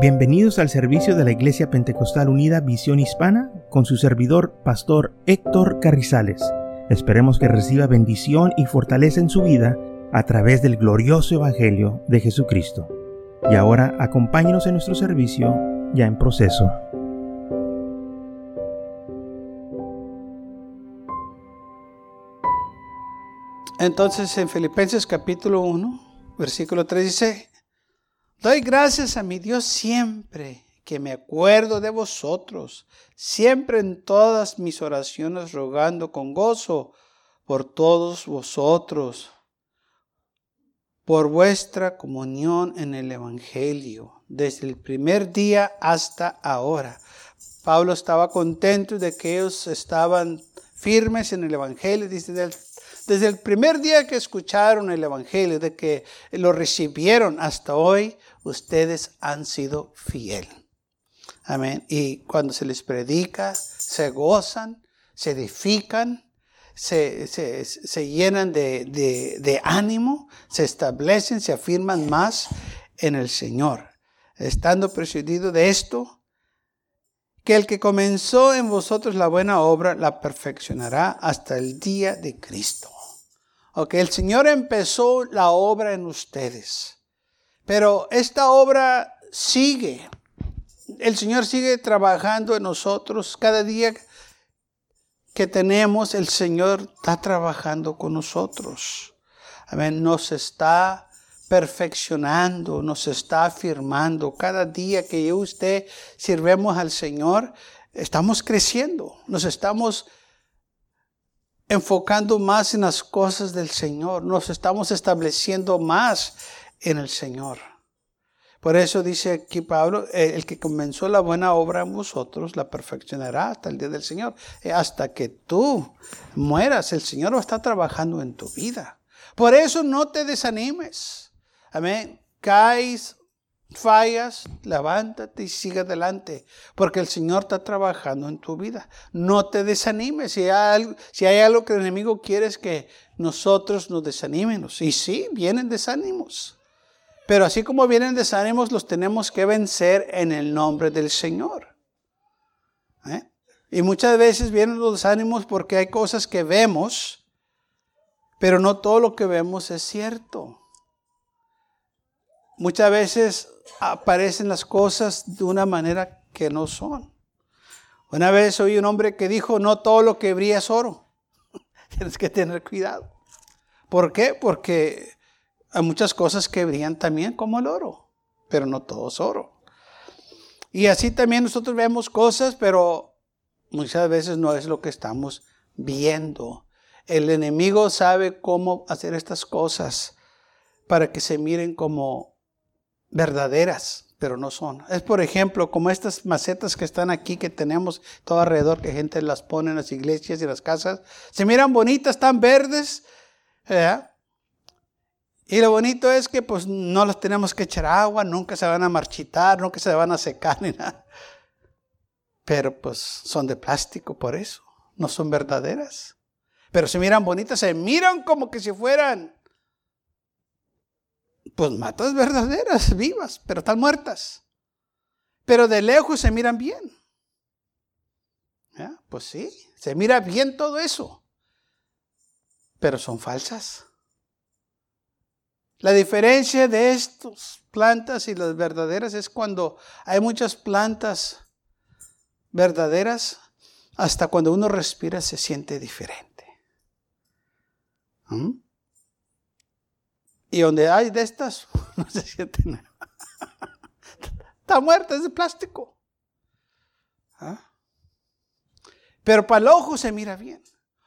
Bienvenidos al servicio de la Iglesia Pentecostal Unida Visión Hispana con su servidor, Pastor Héctor Carrizales. Esperemos que reciba bendición y fortaleza en su vida a través del glorioso Evangelio de Jesucristo. Y ahora acompáñenos en nuestro servicio ya en proceso. Entonces en Filipenses capítulo 1, versículo 3 dice, Doy gracias a mi Dios siempre que me acuerdo de vosotros, siempre en todas mis oraciones rogando con gozo por todos vosotros, por vuestra comunión en el Evangelio, desde el primer día hasta ahora. Pablo estaba contento de que ellos estaban firmes en el Evangelio, desde desde el primer día que escucharon el Evangelio, de que lo recibieron hasta hoy, ustedes han sido fieles. Amén. Y cuando se les predica, se gozan, se edifican, se, llenan de, de ánimo, se establecen, se afirman más en el Señor. Estando persuadido de esto, que el que comenzó en vosotros la buena obra la perfeccionará hasta el día de Cristo. Ok, el Señor empezó la obra en ustedes. Pero esta obra sigue. El Señor sigue trabajando en nosotros. Cada día que tenemos, el Señor está trabajando con nosotros. Amén. Nos está perfeccionando, nos está afirmando. Cada día que yo y usted sirvemos al Señor, estamos creciendo, nos estamos enfocando más en las cosas del Señor, nos estamos estableciendo más en el Señor. Por eso dice aquí Pablo, eh, el que comenzó la buena obra en vosotros la perfeccionará hasta el día del Señor. Eh, hasta que tú mueras, el Señor va a trabajando en tu vida. Por eso no te desanimes. Amén. Caes, fallas, levántate y sigue adelante, porque el Señor está trabajando en tu vida. No te desanimes. Si hay algo, si hay algo que el enemigo quiere es que nosotros nos desanimemos. Y sí, vienen desánimos. Pero así como vienen desánimos, los tenemos que vencer en el nombre del Señor. ¿Eh? Y muchas veces vienen los desánimos porque hay cosas que vemos, pero no todo lo que vemos es cierto. Muchas veces aparecen las cosas de una manera que no son. Una vez oí un hombre que dijo, no todo lo que brilla es oro. Tienes que tener cuidado. ¿Por qué? Porque hay muchas cosas que brillan también como el oro, pero no todo es oro. Y así también nosotros vemos cosas, pero muchas veces no es lo que estamos viendo. El enemigo sabe cómo hacer estas cosas para que se miren como verdaderas, pero no son. Es por ejemplo como estas macetas que están aquí que tenemos todo alrededor, que gente las pone en las iglesias y las casas. Se miran bonitas, están verdes, y lo bonito es que pues no las tenemos que echar agua, nunca se van a marchitar, nunca se van a secar ni nada. Pero pues son de plástico por eso, no son verdaderas. Pero se miran bonitas, se miran como que si fueran pues matas verdaderas, vivas, pero están muertas. Pero de lejos se miran bien. Pues sí, se mira bien todo eso. Pero son falsas. La diferencia de estas plantas y las verdaderas es cuando hay muchas plantas verdaderas, hasta cuando uno respira se siente diferente. ¿Mm? Y donde hay de estas, no se siente nada. Está muerta, es de plástico. ¿Ah? Pero para el ojo se mira bien.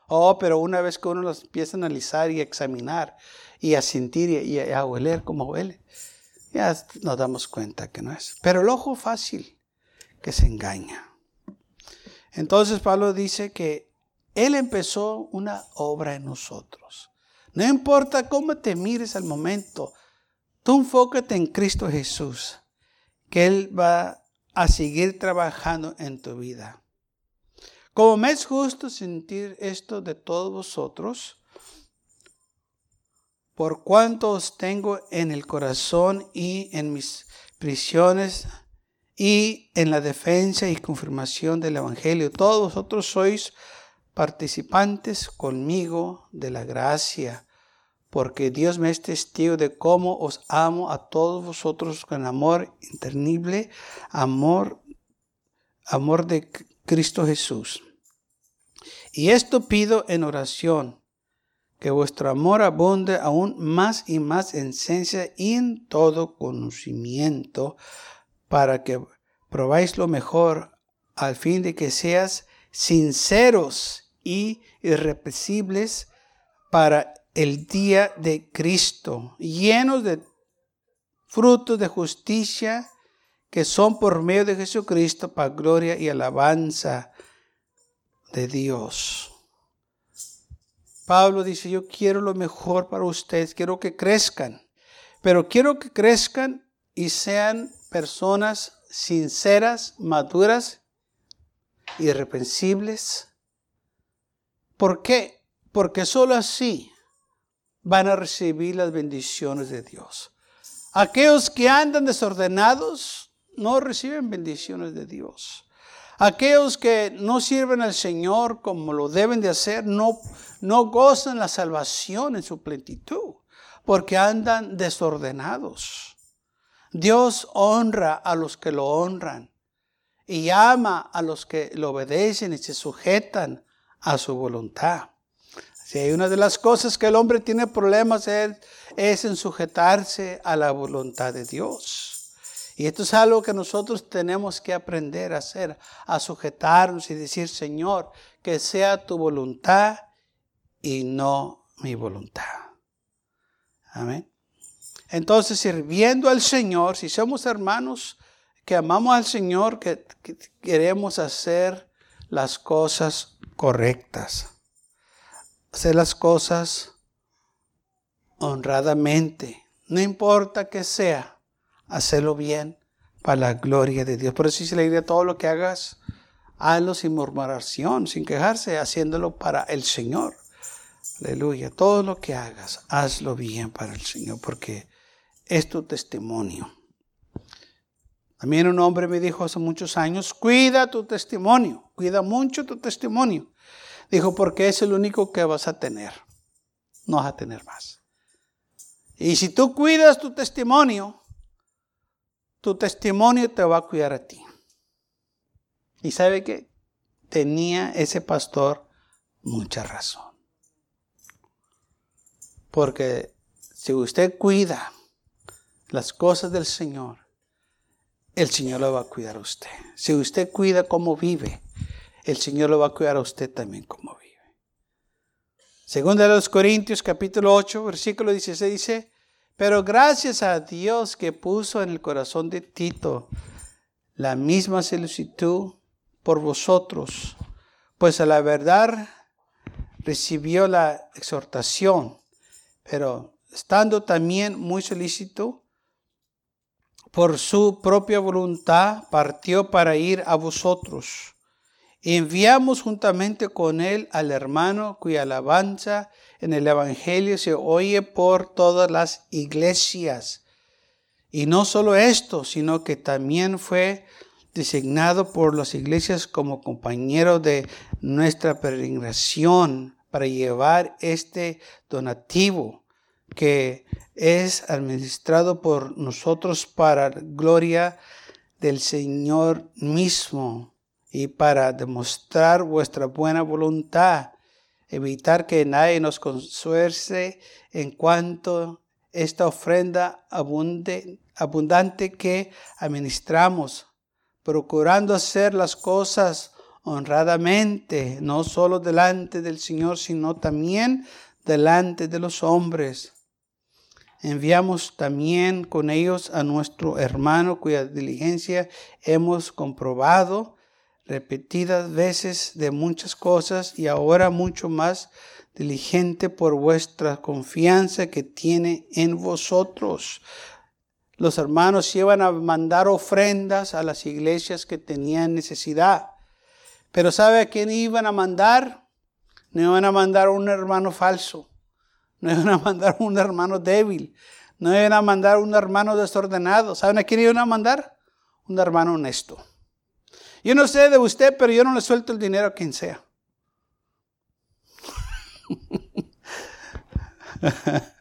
Oh, pero una vez que uno los empieza a analizar y examinar y a sentir y a, oler como huele. Ya nos damos cuenta que no es. Pero el ojo fácil que se engaña. Entonces Pablo dice que Él empezó una obra en nosotros. No importa cómo te mires al momento, tú enfócate en Cristo Jesús, que Él va a seguir trabajando en tu vida. Como me es justo sentir esto de todos vosotros, por cuanto os tengo en el corazón y en mis prisiones y en la defensa y confirmación del Evangelio. Todos vosotros sois participantes conmigo de la gracia, porque Dios me es testigo de cómo os amo a todos vosotros con amor internible, amor, amor de Cristo Jesús. Y esto pido en oración, que vuestro amor abunde aún más y más en ciencia y en todo conocimiento, para que probáis lo mejor, al fin de que seas sinceros y irrepresibles para el día de Cristo, llenos de frutos de justicia que son por medio de Jesucristo para gloria y alabanza de Dios. Pablo dice, yo quiero lo mejor para ustedes, quiero que crezcan, pero quiero que crezcan y sean personas sinceras, maduras, irreprensibles. ¿Por qué? Porque solo así van a recibir las bendiciones de Dios. Aquellos que andan desordenados no reciben bendiciones de Dios. Aquellos que no sirven al Señor como lo deben de hacer, no, no gozan la salvación en su plenitud, porque andan desordenados. Dios honra a los que lo honran y ama a los que lo obedecen y se sujetan a su voluntad. Si hay una de las cosas que el hombre tiene problemas es, es en sujetarse a la voluntad de Dios. Y esto es algo que nosotros tenemos que aprender a hacer, a sujetarnos y decir, Señor, que sea tu voluntad y no mi voluntad. Amén. Entonces, sirviendo al Señor, si somos hermanos que amamos al Señor, que, queremos hacer las cosas correctas, hacer las cosas honradamente, no importa que sea, hacerlo bien para la gloria de Dios. Por eso dice la todo lo que hagas, hazlo sin murmuración, sin quejarse, haciéndolo para el Señor. Aleluya. Todo lo que hagas, hazlo bien para el Señor, porque es tu testimonio. También un hombre me dijo hace muchos años, cuida tu testimonio, cuida mucho tu testimonio. Dijo, porque es el único que vas a tener, no vas a tener más. Y si tú cuidas tu testimonio, tu testimonio te va a cuidar a ti. Y sabe que tenía ese pastor mucha razón. Porque si usted cuida las cosas del Señor, el Señor lo va a cuidar a usted. Si usted cuida cómo vive, el Señor lo va a cuidar a usted también como vive. Segunda de los Corintios capítulo 8, versículo 16 dice, pero gracias a Dios que puso en el corazón de Tito la misma solicitud por vosotros, pues a la verdad recibió la exhortación, pero estando también muy solícito, por su propia voluntad partió para ir a vosotros. Enviamos juntamente con él al hermano cuya alabanza en el Evangelio se oye por todas las iglesias. Y no solo esto, sino que también fue designado por las iglesias como compañero de nuestra peregrinación para llevar este donativo que es administrado por nosotros para gloria del Señor mismo y para demostrar vuestra buena voluntad, evitar que nadie nos consuerce en cuanto esta ofrenda abundante que administramos, procurando hacer las cosas honradamente, no solo delante del Señor, sino también delante de los hombres enviamos también con ellos a nuestro hermano cuya diligencia hemos comprobado repetidas veces de muchas cosas y ahora mucho más diligente por vuestra confianza que tiene en vosotros. Los hermanos iban a mandar ofrendas a las iglesias que tenían necesidad. Pero ¿sabe a quién iban a mandar? No iban a mandar a un hermano falso no iban a mandar un hermano débil, no iban a mandar un hermano desordenado. ¿Saben a quién iban a mandar? un hermano honesto. Yo no sé de usted, pero yo no le suelto el dinero a quien sea.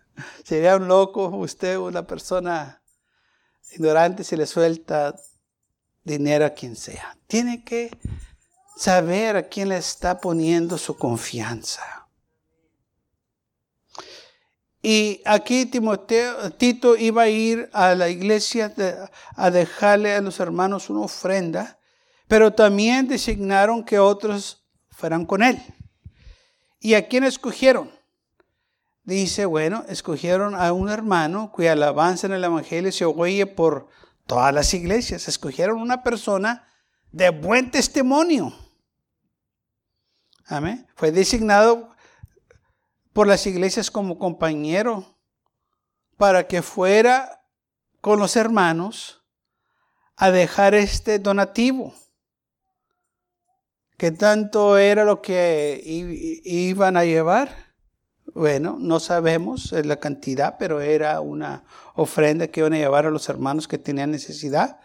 Sería un loco usted, una persona ignorante, si le suelta dinero a quien sea. Tiene que saber a quién le está poniendo su confianza. Y aquí Timoteo, Tito iba a ir a la iglesia a dejarle a los hermanos una ofrenda, pero también designaron que otros fueran con él. ¿Y a quién escogieron? Dice, bueno, escogieron a un hermano cuya alabanza en el Evangelio se oye por todas las iglesias. Escogieron una persona de buen testimonio. Amén. Fue designado por las iglesias como compañero para que fuera con los hermanos a dejar este donativo. ¿Qué tanto era lo que iban a llevar? Bueno, no sabemos la cantidad, pero era una ofrenda que iban a llevar a los hermanos que tenían necesidad.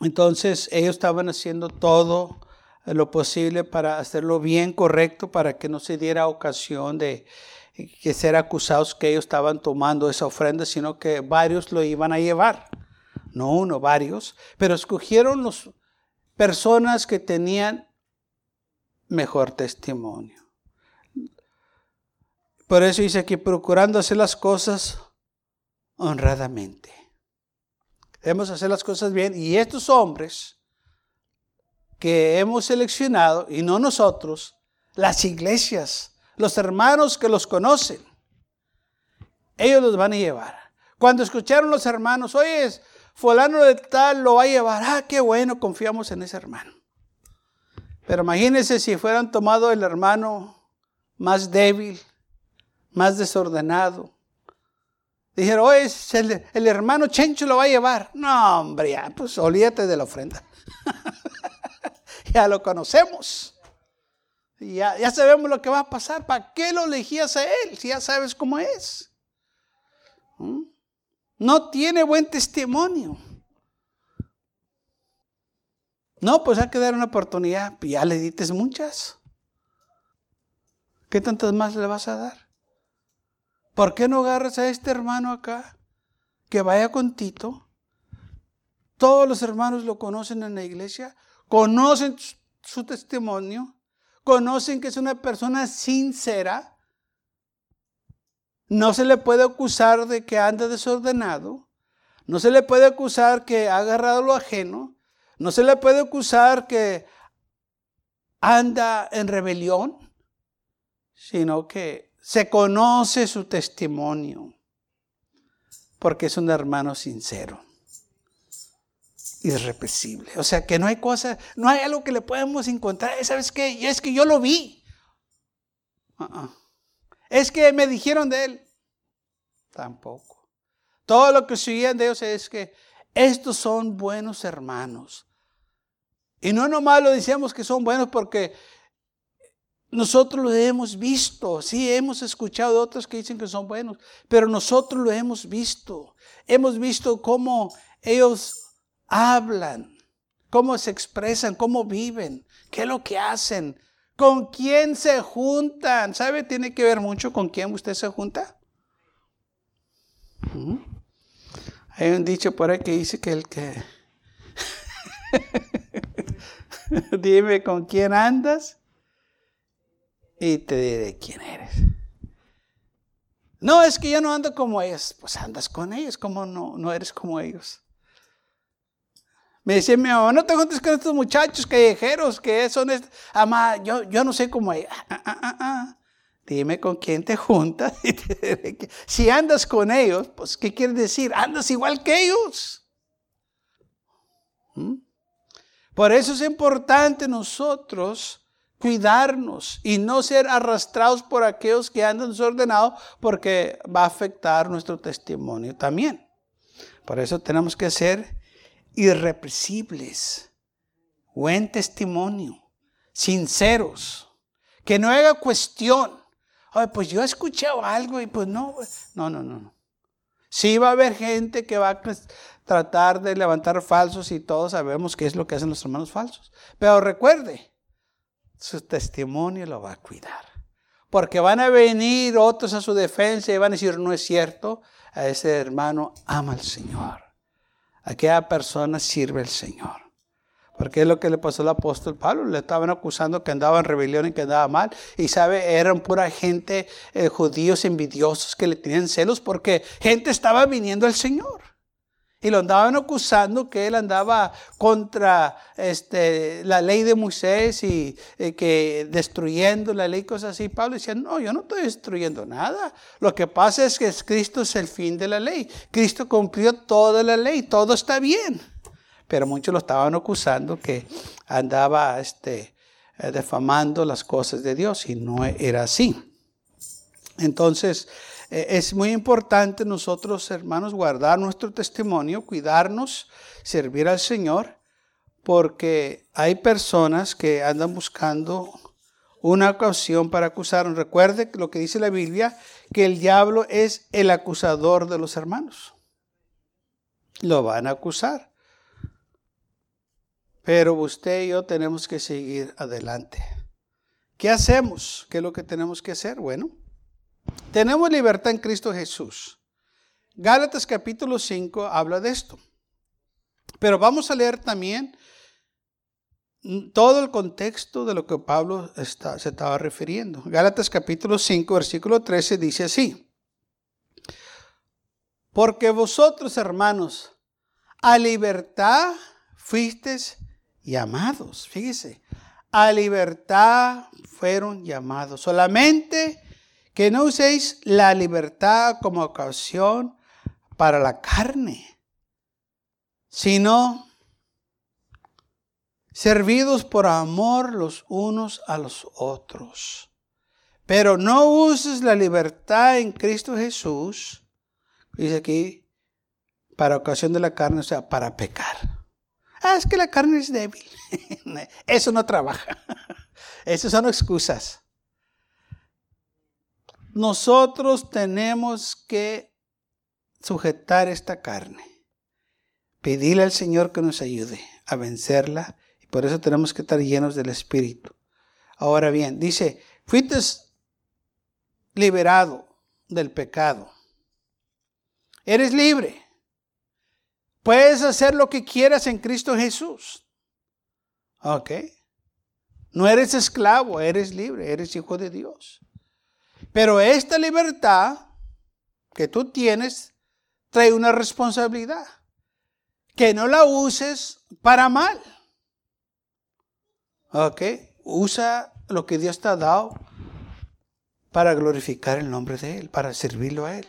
Entonces ellos estaban haciendo todo lo posible para hacerlo bien correcto, para que no se diera ocasión de que ser acusados que ellos estaban tomando esa ofrenda, sino que varios lo iban a llevar. No uno, varios. Pero escogieron las personas que tenían mejor testimonio. Por eso dice aquí, procurando hacer las cosas honradamente. Debemos hacer las cosas bien. Y estos hombres que hemos seleccionado, y no nosotros, las iglesias, los hermanos que los conocen, ellos los van a llevar. Cuando escucharon los hermanos, oye, fulano de tal lo va a llevar, ah, qué bueno, confiamos en ese hermano. Pero imagínense si fueran tomado el hermano más débil, más desordenado. Dijeron, oye, el, hermano Chencho lo va a llevar. No, hombre, pues olvídate de la ofrenda. ya lo conocemos. Ya, ya sabemos lo que va a pasar. ¿Para qué lo elegías a él si ya sabes cómo es? ¿Mm? No tiene buen testimonio. No, pues hay que dar una oportunidad. Ya le dices muchas. ¿Qué tantas más le vas a dar? ¿Por qué no agarras a este hermano acá que vaya con Tito? Todos los hermanos lo conocen en la iglesia conocen su testimonio, conocen que es una persona sincera, no se le puede acusar de que anda desordenado, no se le puede acusar que ha agarrado lo ajeno, no se le puede acusar que anda en rebelión, sino que se conoce su testimonio, porque es un hermano sincero irrepresible. O sea que no hay cosa, no hay algo que le podemos encontrar. ¿Sabes qué? Es que yo lo vi. Uh-uh. Es que me dijeron de él. Tampoco. Todo lo que oían de ellos es que estos son buenos hermanos. Y no nomás lo decíamos que son buenos porque nosotros lo hemos visto, sí, hemos escuchado de otros que dicen que son buenos, pero nosotros lo hemos visto. Hemos visto cómo ellos hablan, cómo se expresan, cómo viven, qué es lo que hacen, con quién se juntan. ¿Sabe? Tiene que ver mucho con quién usted se junta. Hay un dicho por ahí que dice que el que... Dime con quién andas y te diré quién eres. No, es que yo no ando como ellos. Pues andas con ellos, como no, no eres como ellos. Me decía mi mamá, no te juntes con estos muchachos callejeros que son... Amá, yo, yo no sé cómo es. Ah, ah, ah, Dime con quién te juntas. si andas con ellos, pues ¿qué quiere decir? Andas igual que ellos. ¿Mm? Por eso es importante nosotros cuidarnos y no ser arrastrados por aquellos que andan desordenados porque va a afectar nuestro testimonio también. Por eso tenemos que ser irrepresibles, buen testimonio, sinceros, que no haga cuestión. Ay, pues yo he escuchado algo y pues no, no, no, no. Sí va a haber gente que va a tratar de levantar falsos y todos sabemos qué es lo que hacen los hermanos falsos. Pero recuerde, su testimonio lo va a cuidar. Porque van a venir otros a su defensa y van a decir, no es cierto, a ese hermano ama al Señor. Aquella persona sirve al Señor. Porque es lo que le pasó al apóstol Pablo. Le estaban acusando que andaba en rebelión y que andaba mal. Y sabe, eran pura gente, eh, judíos envidiosos que le tenían celos porque gente estaba viniendo al Señor. Y lo andaban acusando que él andaba contra este, la ley de Moisés y eh, que destruyendo la ley, cosas así. Pablo decía, no, yo no estoy destruyendo nada. Lo que pasa es que Cristo es el fin de la ley. Cristo cumplió toda la ley, todo está bien pero muchos lo estaban acusando que andaba este, eh, defamando las cosas de Dios y no era así. Entonces, es muy importante nosotros, hermanos, guardar nuestro testimonio, cuidarnos, servir al Señor, porque hay personas que andan buscando una ocasión para acusarnos. Recuerde lo que dice la Biblia, que el diablo es el acusador de los hermanos. Lo van a acusar. Pero usted y yo tenemos que seguir adelante. ¿Qué hacemos? ¿Qué es lo que tenemos que hacer? Bueno, tenemos libertad en Cristo Jesús. Gálatas capítulo 5 habla de esto. Pero vamos a leer también todo el contexto de lo que Pablo se estaba refiriendo. Gálatas capítulo 5, versículo 13 dice así. Porque vosotros, hermanos, a libertad fuisteis llamados, fíjese, a libertad fueron llamados. Solamente que no uséis la libertad como ocasión para la carne, sino servidos por amor los unos a los otros. Pero no uses la libertad en Cristo Jesús, dice aquí, para ocasión de la carne, o sea, para pecar. Ah, es que la carne es débil. Eso no trabaja. Esas son excusas. Nosotros tenemos que sujetar esta carne. Pedirle al Señor que nos ayude a vencerla. Y por eso tenemos que estar llenos del Espíritu. Ahora bien, dice, fuiste liberado del pecado. Eres libre. Puedes hacer lo que quieras en Cristo Jesús. ¿Ok? No eres esclavo, eres libre, eres hijo de Dios. Pero esta libertad que tú tienes trae una responsabilidad. Que no la uses para mal. ¿Ok? Usa lo que Dios te ha dado para glorificar el nombre de Él, para servirlo a Él.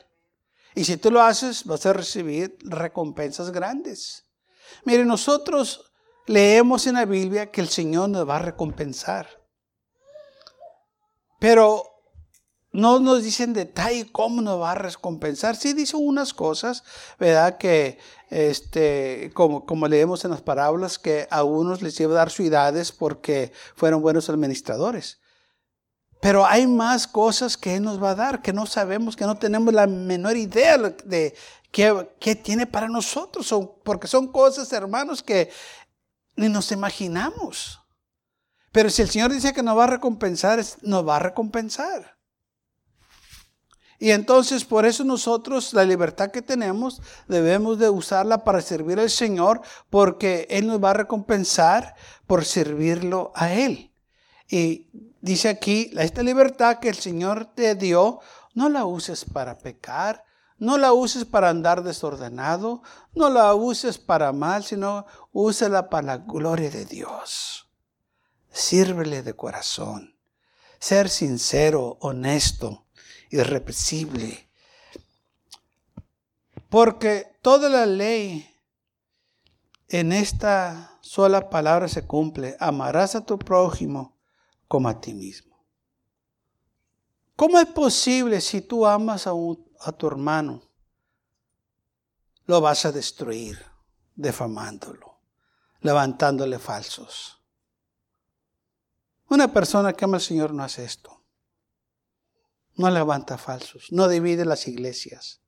Y si tú lo haces, vas a recibir recompensas grandes. Mire, nosotros leemos en la Biblia que el Señor nos va a recompensar. Pero no nos dice en detalle cómo nos va a recompensar. Sí dice unas cosas, ¿verdad? Que, este, como, como leemos en las parábolas, que a unos les iba a dar ciudades porque fueron buenos administradores. Pero hay más cosas que Él nos va a dar que no sabemos, que no tenemos la menor idea de qué, tiene para nosotros. Porque son cosas, hermanos, que ni nos imaginamos. Pero si el Señor dice que nos va a recompensar, nos va a recompensar. Y entonces por eso nosotros la libertad que tenemos debemos de usarla para servir al Señor porque Él nos va a recompensar por servirlo a Él. Y dice aquí, esta libertad que el Señor te dio, no la uses para pecar, no la uses para andar desordenado, no la uses para mal, sino úsela para la gloria de Dios. Sírvele de corazón. Ser sincero, honesto, irrepresible. Porque toda la ley en esta sola palabra se cumple. Amarás a tu prójimo como a ti mismo. ¿Cómo es posible si tú amas a, a tu hermano, lo vas a destruir defamándolo, levantándole falsos? Una persona que ama al Señor no hace esto. No levanta falsos, no divide las iglesias,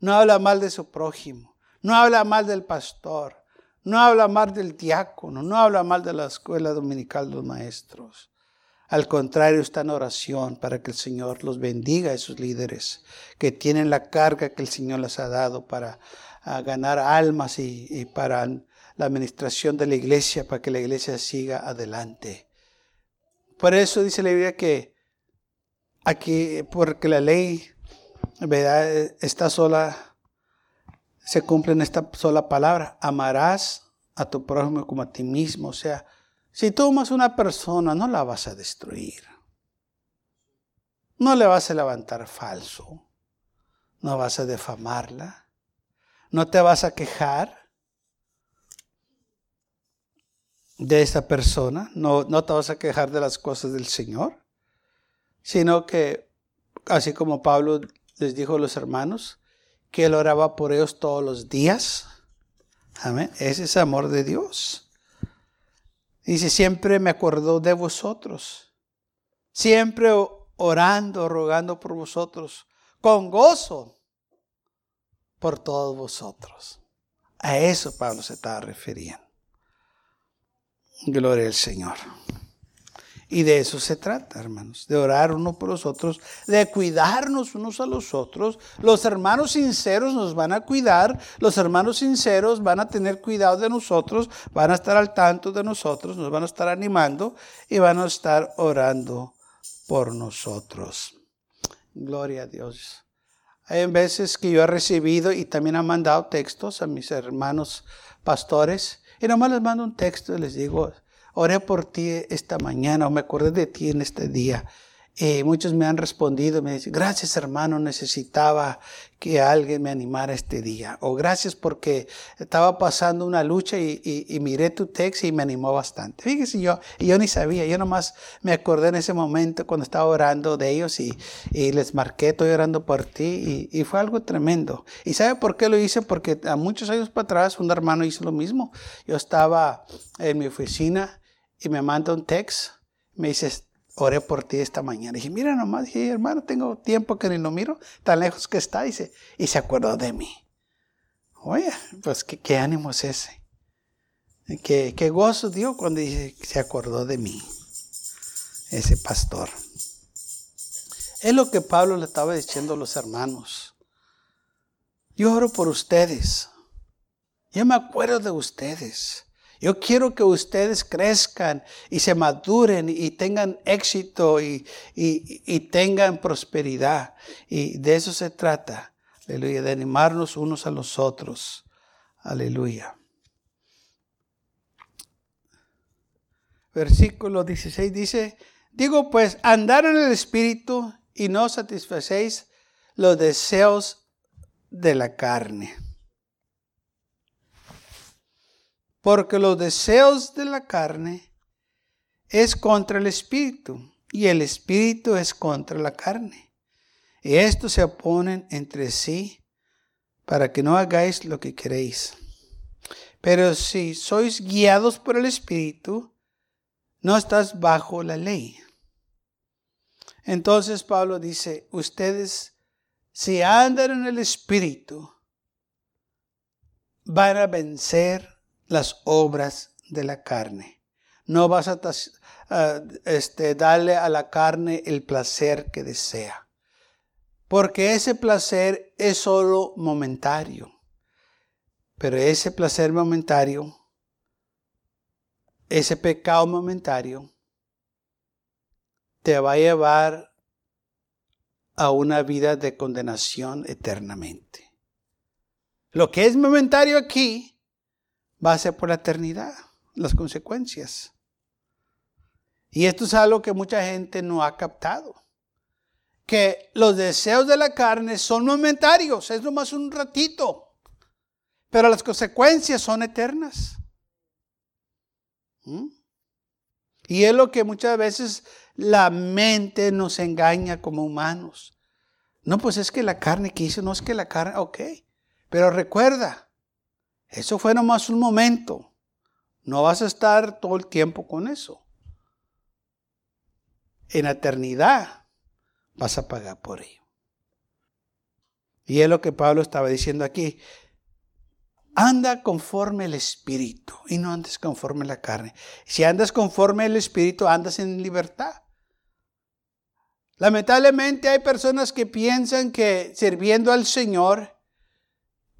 no habla mal de su prójimo, no habla mal del pastor, no habla mal del diácono, no habla mal de la escuela dominical de los maestros. Al contrario, está en oración para que el Señor los bendiga a esos líderes que tienen la carga que el Señor les ha dado para ah, ganar almas y, y para la administración de la iglesia, para que la iglesia siga adelante. Por eso dice la Biblia que aquí, porque la ley ¿verdad? está sola, se cumple en esta sola palabra, amarás a tu prójimo como a ti mismo. O sea, si tú amas una persona, no la vas a destruir. No le vas a levantar falso. No vas a defamarla. No te vas a quejar de esa persona. No, no te vas a quejar de las cosas del Señor. Sino que, así como Pablo les dijo a los hermanos, que él oraba por ellos todos los días. Amén. Ese es amor de Dios. Dice, siempre me acordó de vosotros. Siempre orando, rogando por vosotros, con gozo por todos vosotros. A eso Pablo se estaba refiriendo. Gloria al Señor. Y de eso se trata, hermanos, de orar uno por los otros, de cuidarnos unos a los otros. Los hermanos sinceros nos van a cuidar, los hermanos sinceros van a tener cuidado de nosotros, van a estar al tanto de nosotros, nos van a estar animando y van a estar orando por nosotros. Gloria a Dios. Hay veces que yo he recibido y también he mandado textos a mis hermanos pastores y nomás les mando un texto y les digo, oré por ti esta mañana o me acordé de ti en este día. Eh, muchos me han respondido, me dicen, gracias hermano, necesitaba que alguien me animara este día. O gracias porque estaba pasando una lucha y, miré tu texto y me animó bastante. Fíjese, yo, yo ni sabía, yo nomás me acordé en ese momento cuando estaba orando de ellos y, les marqué, estoy orando por ti y, fue algo tremendo. ¿Y sabe por qué lo hice? Porque a muchos años para atrás un hermano hizo lo mismo. Yo estaba en mi oficina y me manda un text, me dice, oré por ti esta mañana. dije, mira nomás, hermano, tengo tiempo que ni lo miro, tan lejos que está, y se, y se acordó de mí. Oye, pues qué, ánimo es ese. Qué, qué gozo dio cuando dice, se acordó de mí, ese pastor. Es lo que Pablo le estaba diciendo a los hermanos. Yo oro por ustedes. Yo me acuerdo de ustedes. Yo quiero que ustedes crezcan y se maduren y tengan éxito y, tengan prosperidad. Y de eso se trata. Aleluya. De animarnos unos a los otros. Aleluya. Versículo 16 dice, digo pues, andar en el Espíritu y no satisfacéis los deseos de la carne. Porque los deseos de la carne es contra el espíritu y el espíritu es contra la carne. Y estos se oponen entre sí para que no hagáis lo que queréis. Pero si sois guiados por el espíritu, no estás bajo la ley. Entonces Pablo dice, ustedes si andan en el espíritu, van a vencer las obras de la carne. No vas a este, darle a la carne el placer que desea. Porque ese placer es solo momentario. Pero ese placer momentario, ese pecado momentario, te va a llevar a una vida de condenación eternamente. Lo que es momentario aquí, va a ser por la eternidad, las consecuencias. Y esto es algo que mucha gente no ha captado. Que los deseos de la carne son momentarios, es nomás un ratito. Pero las consecuencias son eternas. ¿Mm? Y es lo que muchas veces la mente nos engaña como humanos. No, pues es que la carne que hizo, no es que la carne, ok. Pero recuerda, eso fue nomás un momento. No vas a estar todo el tiempo con eso. En eternidad vas a pagar por ello. Y es lo que Pablo estaba diciendo aquí. Anda conforme el Espíritu y no andes conforme la carne. Si andas conforme el Espíritu, andas en libertad. Lamentablemente hay personas que piensan que sirviendo al Señor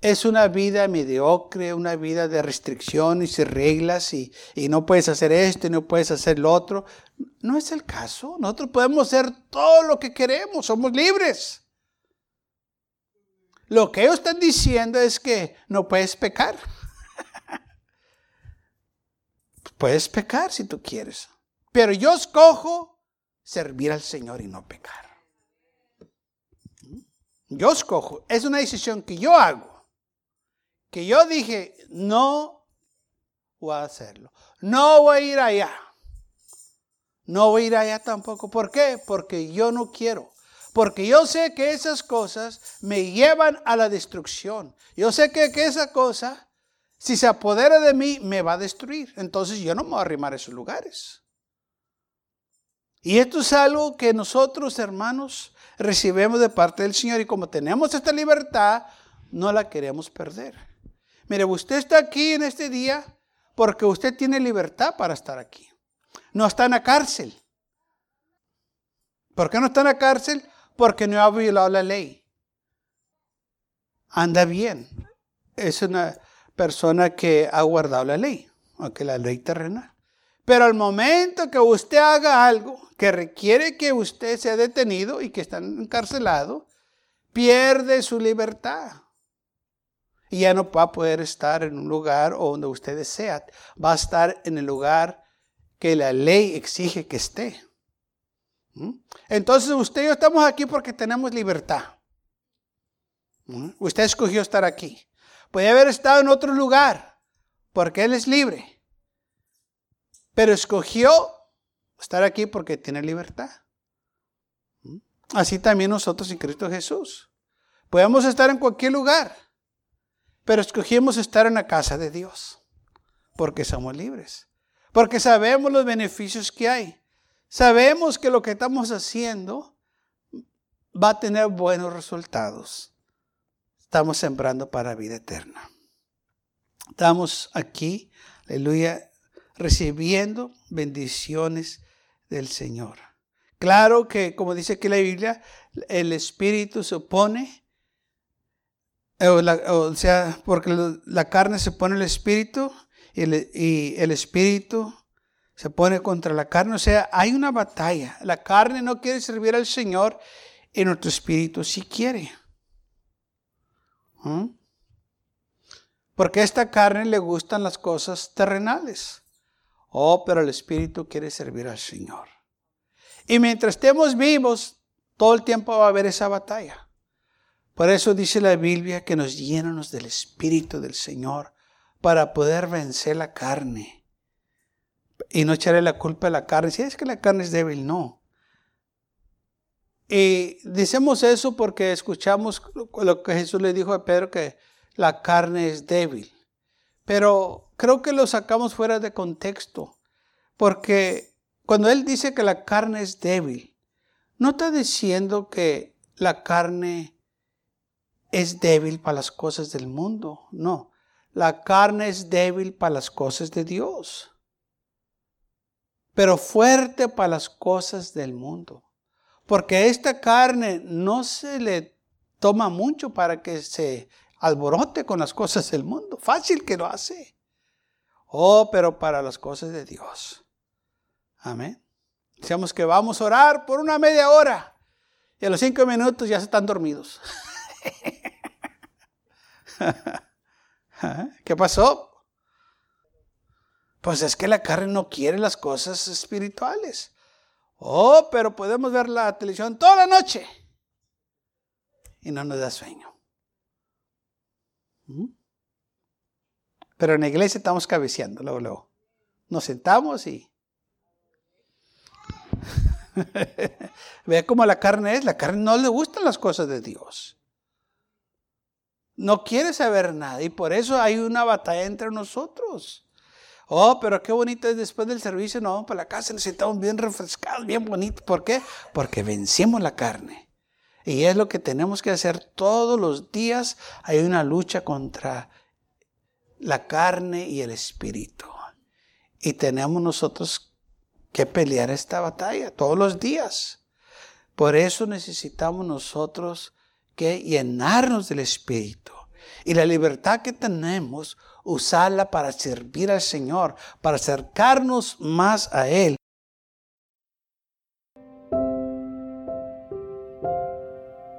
es una vida mediocre, una vida de restricciones y reglas y, y, no puedes hacer esto y no puedes hacer lo otro. No es el caso. Nosotros podemos hacer todo lo que queremos, somos libres. Lo que ellos están diciendo es que no puedes pecar. puedes pecar si tú quieres. Pero yo escojo servir al Señor y no pecar. Yo escojo. Es una decisión que yo hago. Que yo dije, no voy a hacerlo. No voy a ir allá. No voy a ir allá tampoco. ¿Por qué? Porque yo no quiero. Porque yo sé que esas cosas me llevan a la destrucción. Yo sé que, esa cosa, si se apodera de mí, me va a destruir. Entonces yo no me voy a arrimar a esos lugares. Y esto es algo que nosotros, hermanos, recibimos de parte del Señor. Y como tenemos esta libertad, no la queremos perder. Mire, usted está aquí en este día porque usted tiene libertad para estar aquí. No está en la cárcel. ¿Por qué no está en la cárcel? porque no ha violado la ley. Anda bien. Es una persona que ha guardado la ley, aunque la ley terrenal. Pero al momento que usted haga algo que requiere que usted sea detenido y que está encarcelado, pierde su libertad. Y ya no va a poder estar en un lugar donde usted desea. Va a estar en el lugar que la ley exige que esté. ¿Mm? Entonces usted y yo estamos aquí porque tenemos libertad. ¿Mm? Usted escogió estar aquí. Puede haber estado en otro lugar porque Él es libre. Pero escogió estar aquí porque tiene libertad. ¿Mm? Así también nosotros en Cristo Jesús. Podemos estar en cualquier lugar, pero escogimos estar en la casa de Dios porque somos libres. Porque sabemos los beneficios que hay. Sabemos que lo que estamos haciendo va a tener buenos resultados. Estamos sembrando para vida eterna. Estamos aquí, aleluya, recibiendo bendiciones del Señor. Claro que, como dice aquí la Biblia, el Espíritu se opone, o, sea, porque la carne se pone el Espíritu y el, y el Espíritu se pone contra la carne. O sea, hay una batalla. La carne no quiere servir al Señor y nuestro espíritu sí quiere. ¿Mm? Porque a esta carne le gustan las cosas terrenales. Oh, pero el espíritu quiere servir al Señor. Y mientras estemos vivos, todo el tiempo va a haber esa batalla. Por eso dice la Biblia que nos llenamos del espíritu del Señor para poder vencer la carne y no echarle la culpa a la carne. Si es que la carne es débil, no. Y decimos eso porque escuchamos lo que Jesús le dijo a Pedro, que la carne es débil. Pero creo que lo sacamos fuera de contexto. Porque cuando Él dice que la carne es débil, no está diciendo que la carne es débil para las cosas del mundo. No, la carne es débil para las cosas de Dios pero fuerte para las cosas del mundo. Porque esta carne no se le toma mucho para que se alborote con las cosas del mundo. Fácil que lo hace. Oh, pero para las cosas de Dios. Amén. Decíamos que vamos a orar por una media hora. Y a los cinco minutos ya están dormidos. ¿Qué pasó? Pues es que la carne no quiere las cosas espirituales. Oh, pero podemos ver la televisión toda la noche y no nos da sueño. ¿Mm? Pero en la iglesia estamos cabeceando, luego, luego. Nos sentamos y... Vea cómo la carne es. La carne no le gustan las cosas de Dios. No quiere saber nada y por eso hay una batalla entre nosotros. Oh, pero qué bonito es después del servicio, nos vamos para la casa, nos sentamos bien refrescados, bien bonitos. ¿Por qué? Porque vencemos la carne. Y es lo que tenemos que hacer todos los días. Hay una lucha contra la carne y el espíritu. Y tenemos nosotros que pelear esta batalla todos los días. Por eso necesitamos nosotros que llenarnos del espíritu. Y la libertad que tenemos, usarla para servir al Señor, para acercarnos más a Él.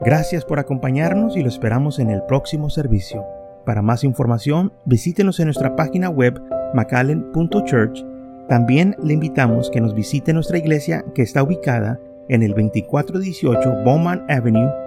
Gracias por acompañarnos y lo esperamos en el próximo servicio. Para más información, visítenos en nuestra página web macallen.church. También le invitamos que nos visite nuestra iglesia que está ubicada en el 2418 Bowman Avenue